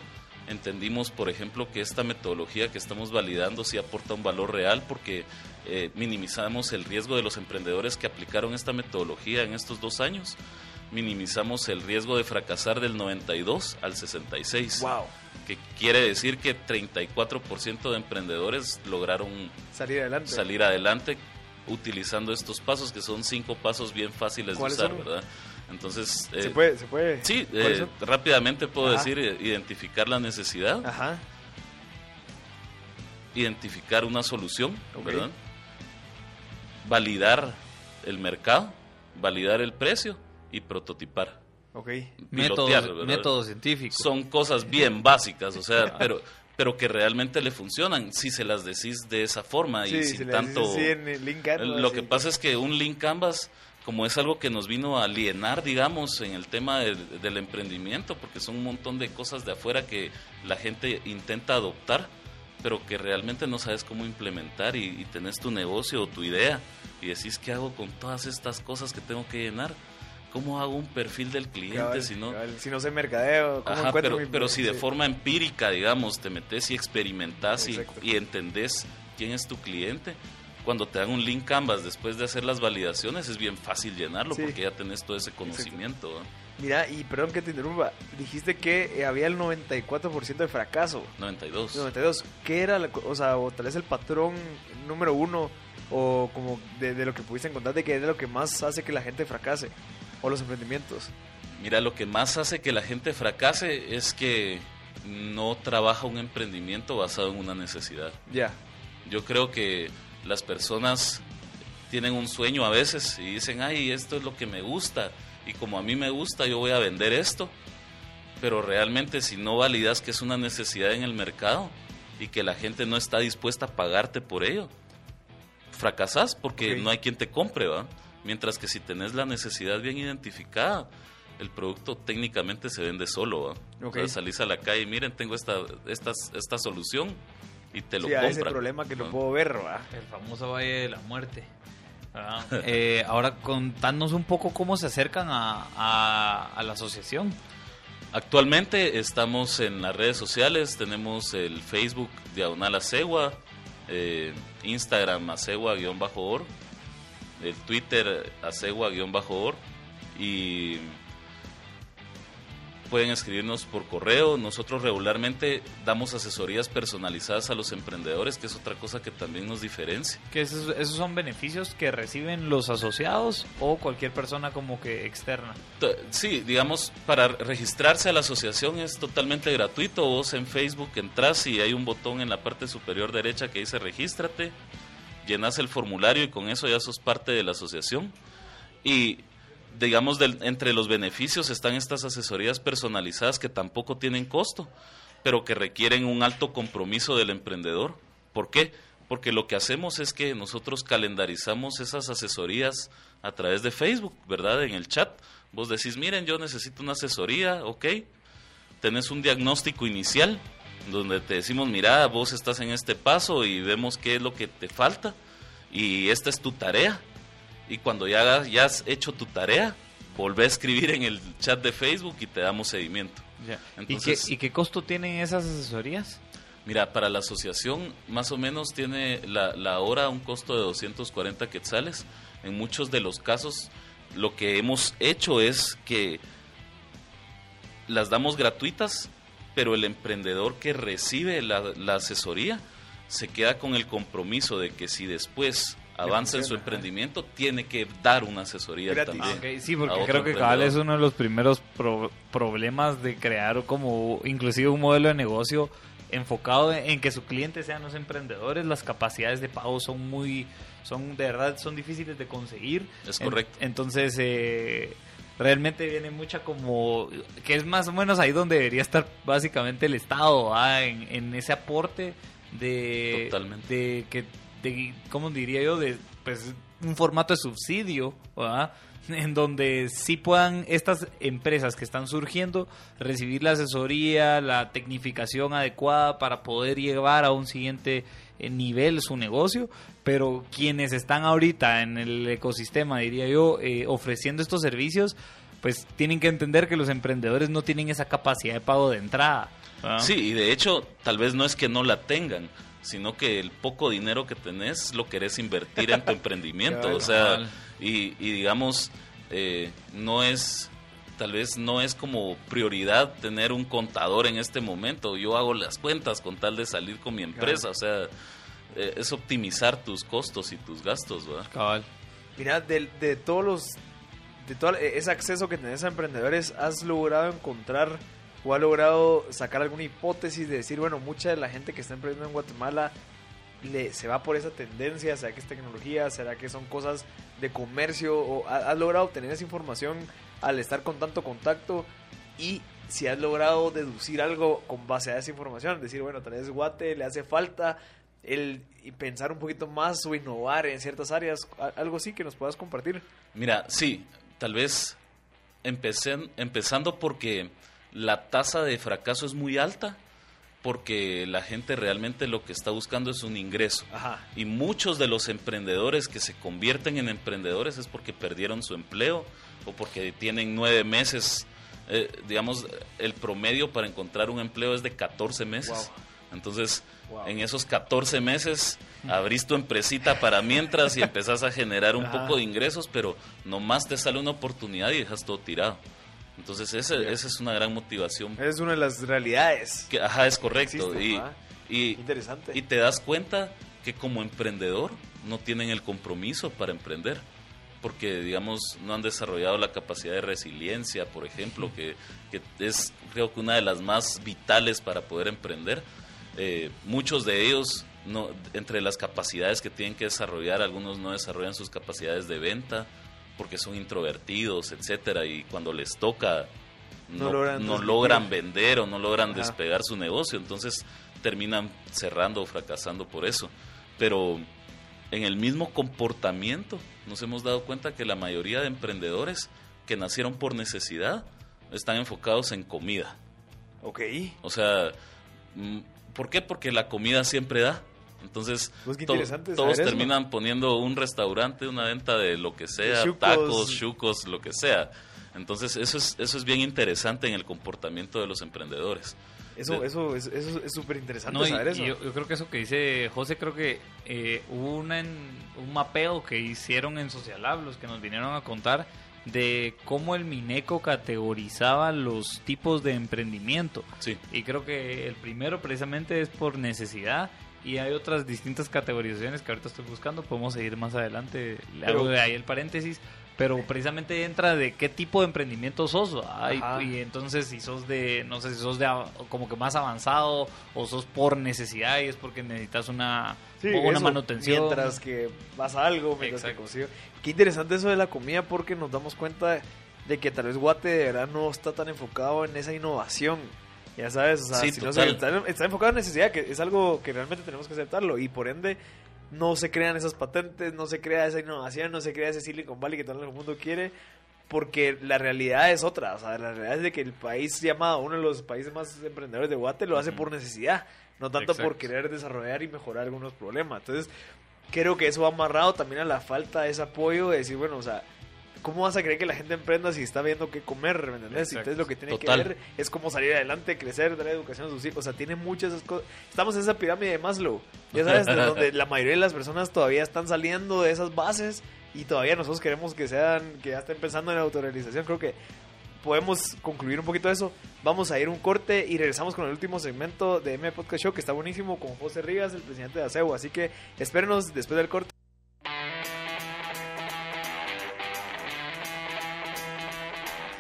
Entendimos, por ejemplo, que esta metodología que estamos validando sí aporta un valor real porque eh, minimizamos el riesgo de los emprendedores que aplicaron esta metodología en estos dos años. Minimizamos el riesgo de fracasar del 92 al 66. ¡Wow! que quiere decir que 34% de emprendedores lograron salir adelante. salir adelante utilizando estos pasos, que son cinco pasos bien fáciles de usar, ¿verdad? Entonces... ¿Se, eh, puede, ¿Se puede? Sí, eh, rápidamente puedo decir, eh, identificar la necesidad, Ajá. identificar una solución, ¿verdad? Validar el mercado, validar el precio y prototipar. Okay. Métodos, científicos. Son cosas bien básicas, o sea, pero pero que realmente le funcionan si se las decís de esa forma y sin tanto lo que pasa es que un link canvas como es algo que nos vino a alienar digamos en el tema del emprendimiento porque son un montón de cosas de afuera que la gente intenta adoptar pero que realmente no sabes cómo implementar y, y tenés tu negocio o tu idea y decís qué hago con todas estas cosas que tengo que llenar ¿cómo hago un perfil del cliente si no si no sé mercadeo ¿cómo pero, pero si de forma empírica digamos te metes y experimentas y, y, entendés quién es tu cliente cuando te dan un link canvas después de hacer las validaciones es bien fácil llenarlo porque ya tenés todo ese conocimiento mira y perdón que te interrumpa dijiste que eh, había el 94% de fracaso 92 92 ¿qué era o sea o tal vez el patrón número uno o como de, de, lo que pudiste encontrar de qué es lo que más hace que la gente fracase o los emprendimientos? Mira, lo que más hace que la gente fracase es que no trabaja un emprendimiento basado en una necesidad. Ya. Yo creo que las personas tienen un sueño a veces y dicen, ay, esto es lo que me gusta y como a mí me gusta yo voy a vender esto, pero realmente si no validas que es una necesidad en el mercado y que la gente no está dispuesta a pagarte por ello, fracasas porque no hay quien te compre, ¿va? Mientras que si tenés la necesidad bien identificada, el producto técnicamente se vende solo. salís a la calle y miren, tengo esta, esta, esta solución y te lo sí, compran. ese problema que no puedo ver. El famoso Valle de la Muerte. Eh, ahora contanos un poco cómo se acercan a, a, la asociación. Actualmente estamos en las redes sociales, tenemos el Facebook Diagonal Acegua, eh, Instagram Acegua-org el Twitter acegua-or y pueden escribirnos por correo. Nosotros regularmente damos asesorías personalizadas a los emprendedores, que es otra cosa que también nos diferencia. ¿Que esos, esos, son beneficios que reciben los asociados o cualquier persona como que externa? Sí, digamos, para registrarse a la asociación es totalmente gratuito. Vos en Facebook entras y hay un botón en la parte superior derecha que dice regístrate llenas el formulario y con eso ya sos parte de la asociación. Y digamos, entre los beneficios están estas asesorías personalizadas que tampoco tienen costo, pero que requieren un alto compromiso del emprendedor. ¿Por qué? porque lo que hacemos es que nosotros calendarizamos esas asesorías a través de Facebook, ¿verdad? En el chat. Vos decís, miren, yo necesito una asesoría, ok. Tenés un diagnóstico inicial donde te decimos, mira, vos estás en este paso y vemos qué es lo que te falta y esta es tu tarea. Y cuando ya, ya has hecho tu tarea, volvé a escribir en el chat de Facebook y te damos seguimiento. ¿Y, qué, ¿Y qué costo tienen esas asesorías? Mira, para la asociación más o menos tiene la, la hora un costo de 240 quetzales. En muchos de los casos lo que hemos hecho es que las damos gratuitas, pero el emprendedor que recibe la, la asesoría se queda con el compromiso de que si después avanza en su emprendimiento, tiene que dar una asesoría también. sí, porque creo que cabal es uno de los primeros problemas de crear como inclusive un modelo de negocio enfocado en que su cliente sean los emprendedores, las capacidades de pago son muy, son de verdad, son difíciles de conseguir. Es correcto. entonces, eh, realmente viene mucha como, que es más o menos ahí donde debería estar básicamente el Estado, en, en ese aporte de, de que de, ¿cómo diría yo? De, pues, un formato de subsidio, en donde sí puedan estas empresas que están surgiendo recibir la asesoría, la tecnificación adecuada para poder llevar a un siguiente eh, nivel su negocio, pero quienes están ahorita en el ecosistema, diría yo, eh, ofreciendo estos servicios, pues tienen que entender que los emprendedores no tienen esa capacidad de pago de entrada. Sí, y de hecho, tal vez no es que no la tengan, sino que el poco dinero que tenés lo querés invertir en tu emprendimiento. o sea, y, digamos, eh, no es, tal vez no es como prioridad tener un contador en este momento. Yo hago las cuentas con tal de salir con mi empresa. O sea, eh, es optimizar tus costos y tus gastos, ¿verdad? Cabal. Mira, de, de todos los, de todo ese acceso que tenés a emprendedores, ¿has logrado encontrar o ha logrado sacar alguna hipótesis de decir, bueno, mucha de la gente que está emprendiendo en Guatemala le, se va por esa tendencia, será que es tecnología, será que son cosas de comercio, o has logrado obtener esa información al estar con tanto contacto y si has logrado deducir algo con base a esa información, decir, bueno, tal vez Guate le hace falta el pensar un poquito más o innovar en ciertas áreas, algo así que nos puedas compartir. Mira, sí, tal vez empecé, empezando porque la tasa de fracaso es muy alta porque la gente realmente lo que está buscando es un ingreso. Y muchos de los emprendedores que se convierten en emprendedores es porque perdieron su empleo o porque tienen nueve meses. Eh, digamos, el promedio para encontrar un empleo es de 14 meses. Entonces, en esos 14 meses abrís tu empresita para mientras y empezás a generar un poco de ingresos, pero nomás te sale una oportunidad y dejas todo tirado. Entonces esa, esa es una gran motivación. Es una de las realidades. Que, ajá, es correcto. y, y, Interesante. Y te das cuenta que como emprendedor no tienen el compromiso para emprender. Porque, digamos, no han desarrollado la capacidad de resiliencia, por ejemplo, que, que es creo que una de las más vitales para poder emprender. Eh, muchos de ellos, no, entre las capacidades que tienen que desarrollar, algunos no desarrollan sus capacidades de venta, porque son introvertidos, etcétera, y cuando les toca no, logran, vender o no logran despegar su negocio, entonces terminan cerrando o fracasando por eso. Pero en el mismo comportamiento nos hemos dado cuenta que la mayoría de emprendedores que nacieron por necesidad están enfocados en comida. Ok. O sea, mm, ¿por qué? Porque la comida siempre da. Entonces, pues todos terminan poniendo un restaurante, una venta de lo que sea, tacos, chucos, lo que sea. Entonces, eso es, eso es bien interesante en el comportamiento de los emprendedores. Eso, eso, eso, es súper interesante saber eso. Yo, creo que eso que dice José, creo que eh, hubo un mapeo que hicieron en Social los que nos vinieron a contar de cómo el Mineco categorizaba los tipos de emprendimiento. Sí. Y creo que el primero precisamente es por necesidad y hay otras distintas categorizaciones que ahorita estoy buscando, podemos seguir más adelante, le hago de ahí el paréntesis, pero precisamente entra de qué tipo de emprendimiento sos, y, entonces si sos de, no sé si sos de como que más avanzado o sos por necesidad y es porque necesitas una, una manutención. Mientras que vas a algo, mientras que Qué interesante eso de la comida porque nos damos cuenta de que tal vez Guate de verdad no está tan enfocado en esa innovación Ya sabes, o sea, si no se, está, está, enfocado en necesidad, que es algo que realmente tenemos que aceptarlo. Y por ende, no se crean esas patentes, no se crea esa innovación, no se crea ese Silicon Valley que todo el mundo quiere, porque la realidad es otra. O sea, la realidad es de que el país llamado uno de los países más emprendedores de Guate lo hace por necesidad, no tanto por querer desarrollar y mejorar algunos problemas. Entonces, creo que eso va amarrado también a la falta de ese apoyo de decir, bueno, o sea, ¿cómo vas a creer que la gente emprenda si está viendo qué comer? ¿Me entendés? Entonces lo que tiene que ver es cómo salir adelante, crecer, dar educación a sus hijos. O sea, tiene muchas cosas. Estamos en esa pirámide de Maslow, ya sabes, de donde la mayoría de las personas todavía están saliendo de esas bases y todavía nosotros queremos que sean, que ya estén pensando en la autorrealización. Creo que podemos concluir un poquito eso. Vamos a ir un corte y regresamos con el último segmento de M Podcast Show que está buenísimo con José Rivas, el presidente de ASEU. Así que espérenos después del corte.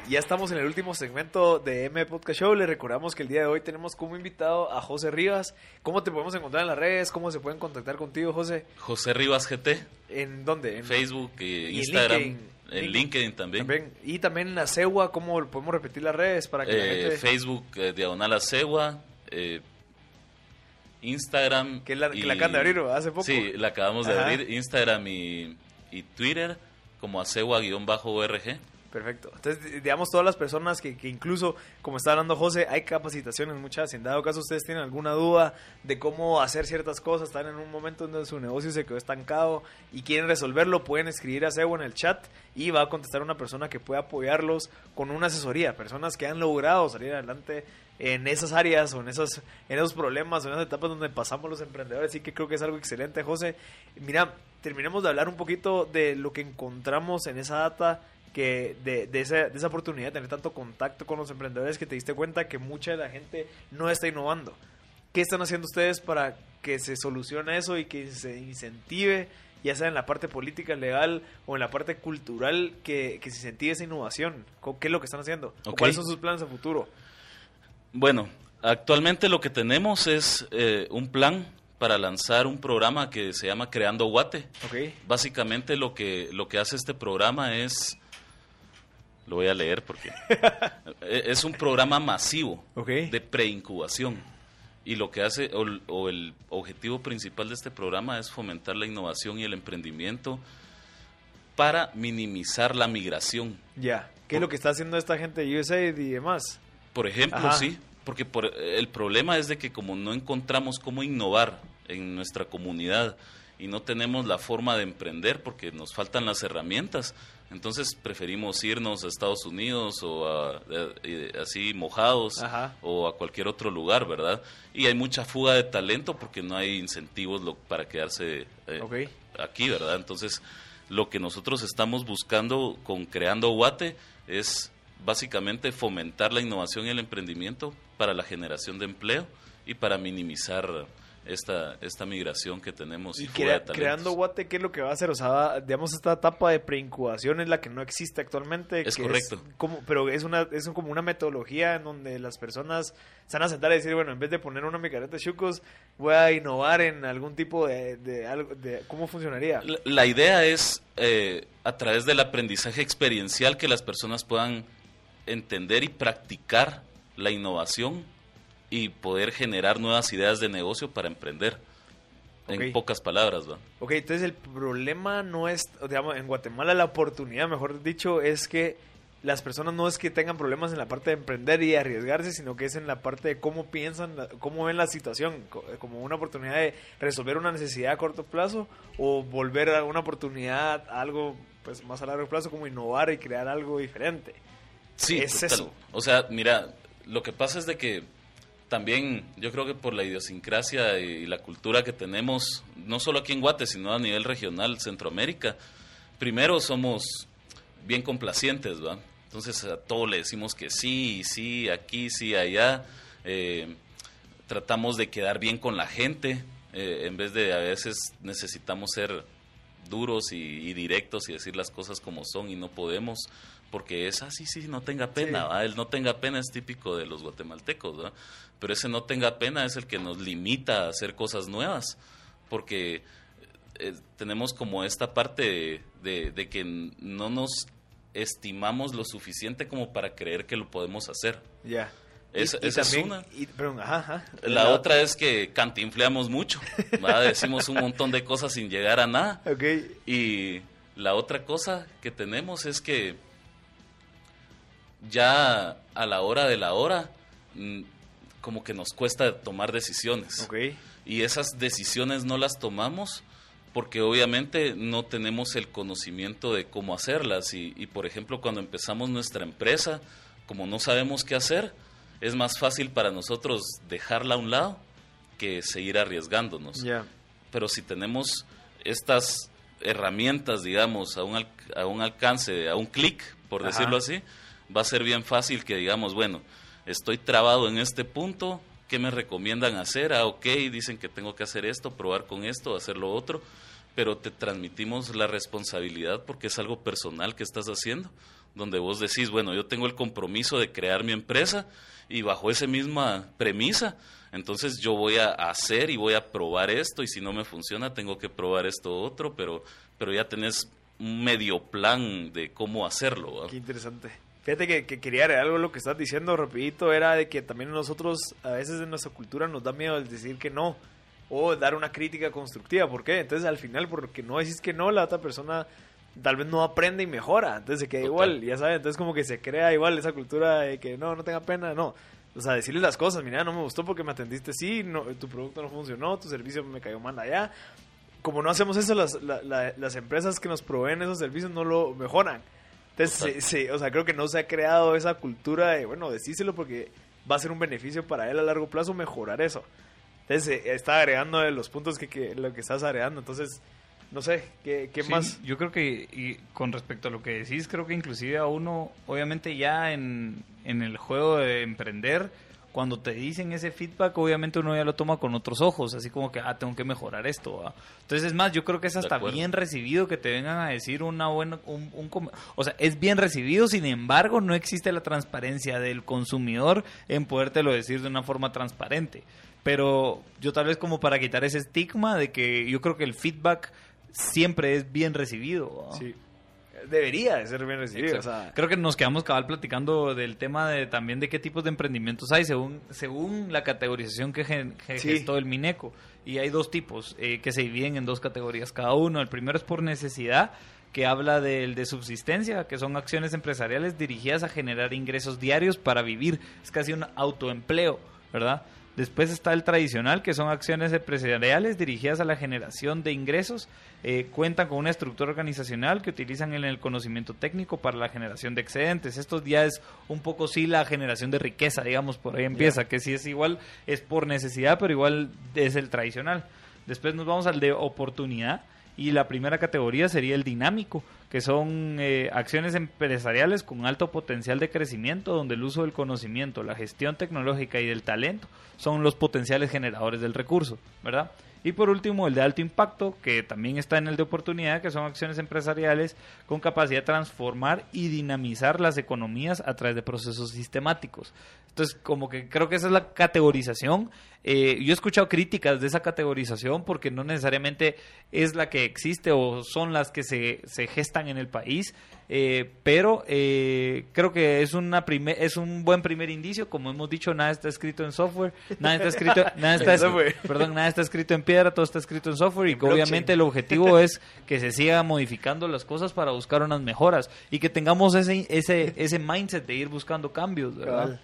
Ya estamos en el último segmento de M Podcast Show. Les recordamos que el día de hoy tenemos como invitado a José Rivas. ¿Cómo te podemos encontrar en las redes? ¿Cómo se pueden contactar contigo, José? José Rivas GT. ¿En dónde? En Facebook, e Instagram. En LinkedIn, también. Y también en Acegua, ¿cómo podemos repetir las redes para que la eh, gente... Facebook, eh, Diagonal Acegua, eh, Instagram... Que la, que la acaban de abrir hace poco. Sí, la acabamos de abrir. Instagram y, y Twitter como Acegua-ORG. Perfecto. Entonces, digamos, todas las personas que, que, incluso, como está hablando José, hay capacitaciones muchas. En dado caso ustedes tienen alguna duda de cómo hacer ciertas cosas, están en un momento donde su negocio se quedó estancado y quieren resolverlo, pueden escribir a Sebo en el chat y va a contestar una persona que pueda apoyarlos con una asesoría. Personas que han logrado salir adelante en esas áreas o en esos, en esos problemas o en esas etapas donde pasamos los emprendedores. Así que creo que es algo excelente, José. Mira, terminemos de hablar un poquito de lo que encontramos en esa data que de, de, esa, de esa oportunidad de tener tanto contacto con los emprendedores que te diste cuenta que mucha de la gente no está innovando. ¿Qué están haciendo ustedes para que se solucione eso y que se incentive, ya sea en la parte política, legal o en la parte cultural, que, que se incentive esa innovación? ¿Qué es lo que están haciendo? ¿Cuáles son sus planes a futuro? Bueno, actualmente lo que tenemos es eh, un plan para lanzar un programa que se llama Creando Guate. Okay. Básicamente lo que, lo que hace este programa es lo voy a leer porque e-, es un programa masivo de preincubación. Y lo que hace, o, el objetivo principal de este programa es fomentar la innovación y el emprendimiento para minimizar la migración. Ya, ¿qué es lo que está haciendo esta gente de USAID y demás? Por ejemplo, sí, porque por, el problema es de que como no encontramos cómo innovar en nuestra comunidad y no tenemos la forma de emprender porque nos faltan las herramientas, entonces preferimos irnos a Estados Unidos o a, así mojados o a cualquier otro lugar, ¿verdad? Y hay mucha fuga de talento porque no hay incentivos para quedarse eh, aquí, ¿verdad? Entonces lo que nosotros estamos buscando con Creando Guate es básicamente fomentar la innovación y el emprendimiento para la generación de empleo y para minimizar esta, esta migración que tenemos. Y, creando Guate, ¿qué es lo que va a hacer? O sea, digamos, esta etapa de preincubación es la que no existe actualmente. Es correcto. como, pero es, una, es como una metodología en donde las personas se van a sentar y decir, bueno, en vez de poner una micareta de chucos, voy a innovar en algún tipo de, de, algo, de ¿cómo funcionaría? La, idea es, eh, a través del aprendizaje experiencial, que las personas puedan entender y practicar la innovación y poder generar nuevas ideas de negocio para emprender. En pocas palabras, ¿va? Ok, entonces el problema no es, digamos, en Guatemala la oportunidad, mejor dicho, es que las personas no es que tengan problemas en la parte de emprender y arriesgarse, sino que es en la parte de cómo piensan, cómo ven la situación, como una oportunidad de resolver una necesidad a corto plazo o volver a una oportunidad a algo pues más a largo plazo, como innovar y crear algo diferente. Sí, es eso. O sea, mira, lo que pasa es de que también yo creo que por la idiosincrasia y la cultura que tenemos, no solo aquí en Guate, sino a nivel regional, Centroamérica, primero somos bien complacientes, ¿va? Entonces a todo le decimos que sí, sí, aquí, sí, allá. Eh, tratamos de quedar bien con la gente, eh, en vez de a veces necesitamos ser duros y, directos y decir las cosas como son y no podemos porque es así, sí, no tenga pena, el no tenga pena es típico de los guatemaltecos, ¿va? pero ese no tenga pena es el que nos limita a hacer cosas nuevas, porque eh, tenemos como esta parte de, que no nos estimamos lo suficiente como para creer que lo podemos hacer. Ya. esa es una. ajá, La, otra es que cantinfleamos mucho. Decimos un montón de cosas sin llegar a nada. Okay. Y la otra cosa que tenemos es que ya a la hora de la hora, mm, como que nos cuesta tomar decisiones. Okay. Y esas decisiones no las tomamos porque obviamente no tenemos el conocimiento de cómo hacerlas. Y, y por ejemplo, cuando empezamos nuestra empresa, como no sabemos qué hacer, es más fácil para nosotros dejarla a un lado que seguir arriesgándonos. Pero si tenemos estas herramientas, digamos, a un, a un alcance, a un clic, por decirlo así, va a ser bien fácil que digamos, bueno, estoy trabado en este punto, ¿qué me recomiendan hacer? Ah, ok, dicen que tengo que hacer esto, probar con esto, hacer lo otro, pero te transmitimos la responsabilidad porque es algo personal que estás haciendo, donde vos decís, bueno, yo tengo el compromiso de crear mi empresa, y bajo esa misma premisa, entonces yo voy a hacer y voy a probar esto y si no me funciona tengo que probar esto otro, pero, pero ya tenés un medio plan de cómo hacerlo. Qué interesante. Fíjate que, que quería agregar algo lo que estás diciendo rapidito, era de que también nosotros a veces en nuestra cultura nos da miedo el decir que no o dar una crítica constructiva. ¿Por qué? Entonces al final porque no decís que no, la otra persona tal vez no aprende y mejora, entonces se queda igual, ya sabes, entonces como que se crea igual esa cultura de que no, no tenga pena, no. O sea, decirle las cosas, mira, no me gustó porque me atendiste sí, no, tu producto no funcionó, tu servicio me cayó mal allá. Como no hacemos eso, las, las empresas que nos proveen esos servicios no lo mejoran. Entonces, sí, o sea, creo que no se ha creado esa cultura de, bueno, decíselo porque va a ser un beneficio para él a largo plazo mejorar eso. Entonces, está agregando los puntos que, que lo que estás agregando. Entonces, no sé, ¿qué, qué más? Yo creo que y con respecto a lo que decís, creo que inclusive a uno, obviamente ya en, el juego de emprender, cuando te dicen ese feedback, obviamente uno ya lo toma con otros ojos, así como que, ah, tengo que mejorar esto. Entonces, es más, yo creo que es hasta bien recibido que te vengan a decir una buena, un, un, o sea, es bien recibido, sin embargo, no existe la transparencia del consumidor en podértelo decir de una forma transparente. Pero yo tal vez como para quitar ese estigma de que yo creo que el feedback siempre es bien recibido. Sí. Debería de ser bien recibido. Creo que nos quedamos cabal platicando del tema de también de qué tipos de emprendimientos hay según según la categorización que, gestó el Mineco. Y hay dos tipos eh, que se dividen en dos categorías cada uno. El primero es por necesidad, que habla del de subsistencia, que son acciones empresariales dirigidas a generar ingresos diarios para vivir. Es casi un autoempleo, ¿verdad? Después está el tradicional, que son acciones empresariales dirigidas a la generación de ingresos. Eh, cuentan con una estructura organizacional que utilizan en el conocimiento técnico para la generación de excedentes. Estos días es un poco sí la generación de riqueza, digamos, por ahí empieza, que si es igual, es por necesidad, pero igual es el tradicional. Después nos vamos al de oportunidad y la primera categoría sería el dinámico, que son eh, acciones empresariales con alto potencial de crecimiento, donde el uso del conocimiento, la gestión tecnológica y del talento son los potenciales generadores del recurso, ¿verdad? Y por último, el de alto impacto, que también está en el de oportunidad, que son acciones empresariales con capacidad de transformar y dinamizar las economías a través de procesos sistemáticos. Entonces, como que creo que esa es la categorización. Eh, yo he escuchado críticas de esa categorización porque no necesariamente es la que existe o son las que se, se gestan en el país, eh, pero eh, creo que es, una primer, es un buen primer indicio. Como hemos dicho, nada está escrito en software, nada está escrito, nada está, perdón, nada está escrito en piedra, todo está escrito en software y que obviamente el objetivo es que se siga modificando las cosas para buscar unas mejoras y que tengamos ese, ese, ese mindset de ir buscando cambios, ¿verdad?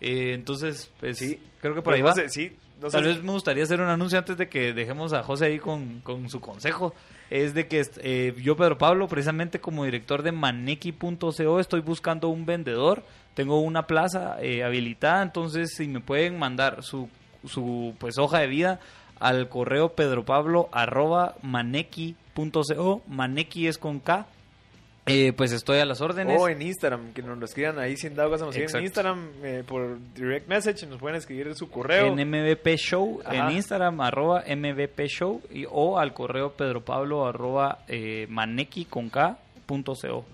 Eh, entonces, pues sí, creo que por ahí va. sí, Tal vez me gustaría hacer un anuncio antes de que dejemos a José ahí con, con su consejo. Es de que eh, yo, Pedro Pablo, precisamente como director de Maneki.co, estoy buscando un vendedor. Tengo una plaza eh, habilitada, entonces si me pueden mandar su, su pues hoja de vida al correo pedropablo arroba maneki.co. Maneki es con K eh, pues estoy a las órdenes. O en Instagram, que nos lo escriban ahí, sin dado nos en Instagram eh, por direct message, nos pueden escribir su correo. En MVP Show, en Instagram, arroba MVP Show, y, o al correo Pedro Pablo, arroba eh, maneki con K. Punto CO.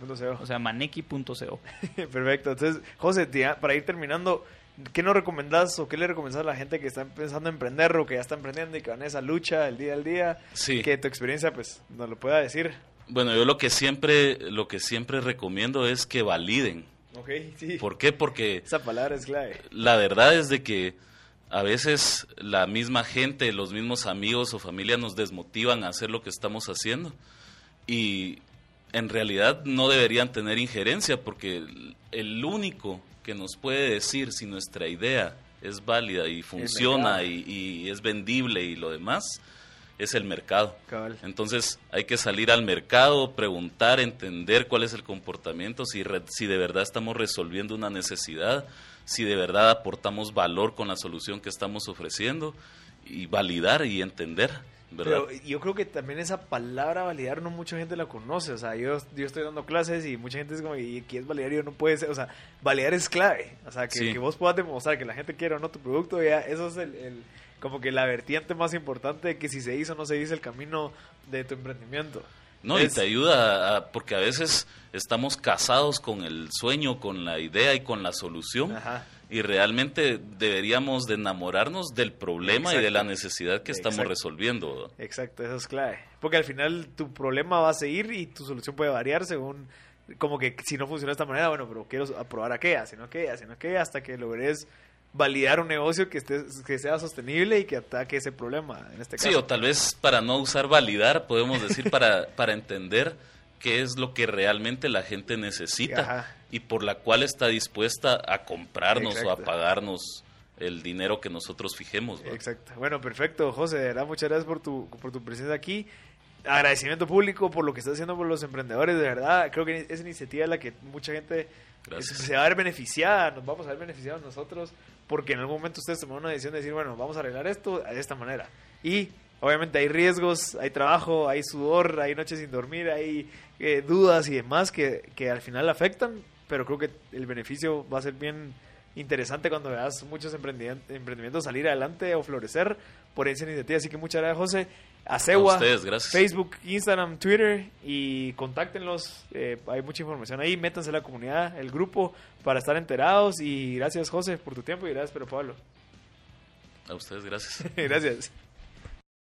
O sea, maneki.co. Perfecto. Entonces, José, para ir terminando, ¿qué nos recomendás o qué le recomendás a la gente que está empezando a emprender o que ya está emprendiendo y que van en esa lucha el día al día? Sí. Que tu experiencia, pues, nos lo pueda decir. Bueno, yo lo que siempre, lo que siempre recomiendo es que validen ¿Por qué? Porque... Esa palabra es clave. La verdad es de que a veces la misma gente, los mismos amigos o familia nos desmotivan a hacer lo que estamos haciendo. Y en realidad no deberían tener injerencia porque el, único que nos puede decir si nuestra idea es válida y funciona y, es vendible y lo demás es el mercado. Entonces hay que salir al mercado, preguntar, entender cuál es el comportamiento, si, si de verdad estamos resolviendo una necesidad, si de verdad aportamos valor con la solución que estamos ofreciendo y validar y entender. Pero yo creo que también esa palabra validar no mucha gente la conoce. O sea, yo, yo estoy dando clases y mucha gente es como, ¿y qué es validar? Yo no puede ser. O sea, validar es clave. O sea, que, que vos puedas demostrar que la gente quiere o no tu producto, ya eso es el, como que la vertiente más importante de que si se hizo o no se hizo el camino de tu emprendimiento. No, y te ayuda porque a veces estamos casados con el sueño, con la idea y con la solución. Ajá y realmente deberíamos de enamorarnos del problema y de la necesidad que estamos resolviendo. Exacto, eso es clave. Porque al final tu problema va a seguir y tu solución puede variar según, como que si no funciona de esta manera, bueno, pero quiero probar aquella, si no aquella, si no aquella, hasta que logres validar un negocio que, esté, que sea sostenible y que ataque ese problema, en este caso. Sí, o tal vez para no usar validar, podemos decir para, para entender qué es lo que realmente la gente necesita y por la cual está dispuesta a comprarnos o a pagarnos el dinero que nosotros fijemos. Exacto. Bueno, perfecto, José. De verdad, muchas gracias por tu, por tu presencia aquí. Agradecimiento público por lo que estás haciendo por los emprendedores. De verdad, creo que esa iniciativa es la que mucha gente se va a ver beneficiada. Nos vamos a ver beneficiados nosotros porque en algún momento ustedes tomaron una decisión de decir, bueno, vamos a arreglar esto de esta manera. Y obviamente hay riesgos, hay trabajo, hay sudor, hay noches sin dormir, hay eh, dudas y demás que, que al final afectan, pero creo que el beneficio va a ser bien interesante cuando veas muchos emprendimientos salir adelante o florecer por esa iniciativa. Así que muchas gracias, José. A Facebook, Instagram, Twitter y contáctenlos. Eh, hay mucha información ahí. Métanse en la comunidad, el grupo, para estar enterados. Y gracias, José, por tu tiempo y gracias, pero Pablo. A ustedes, gracias. gracias.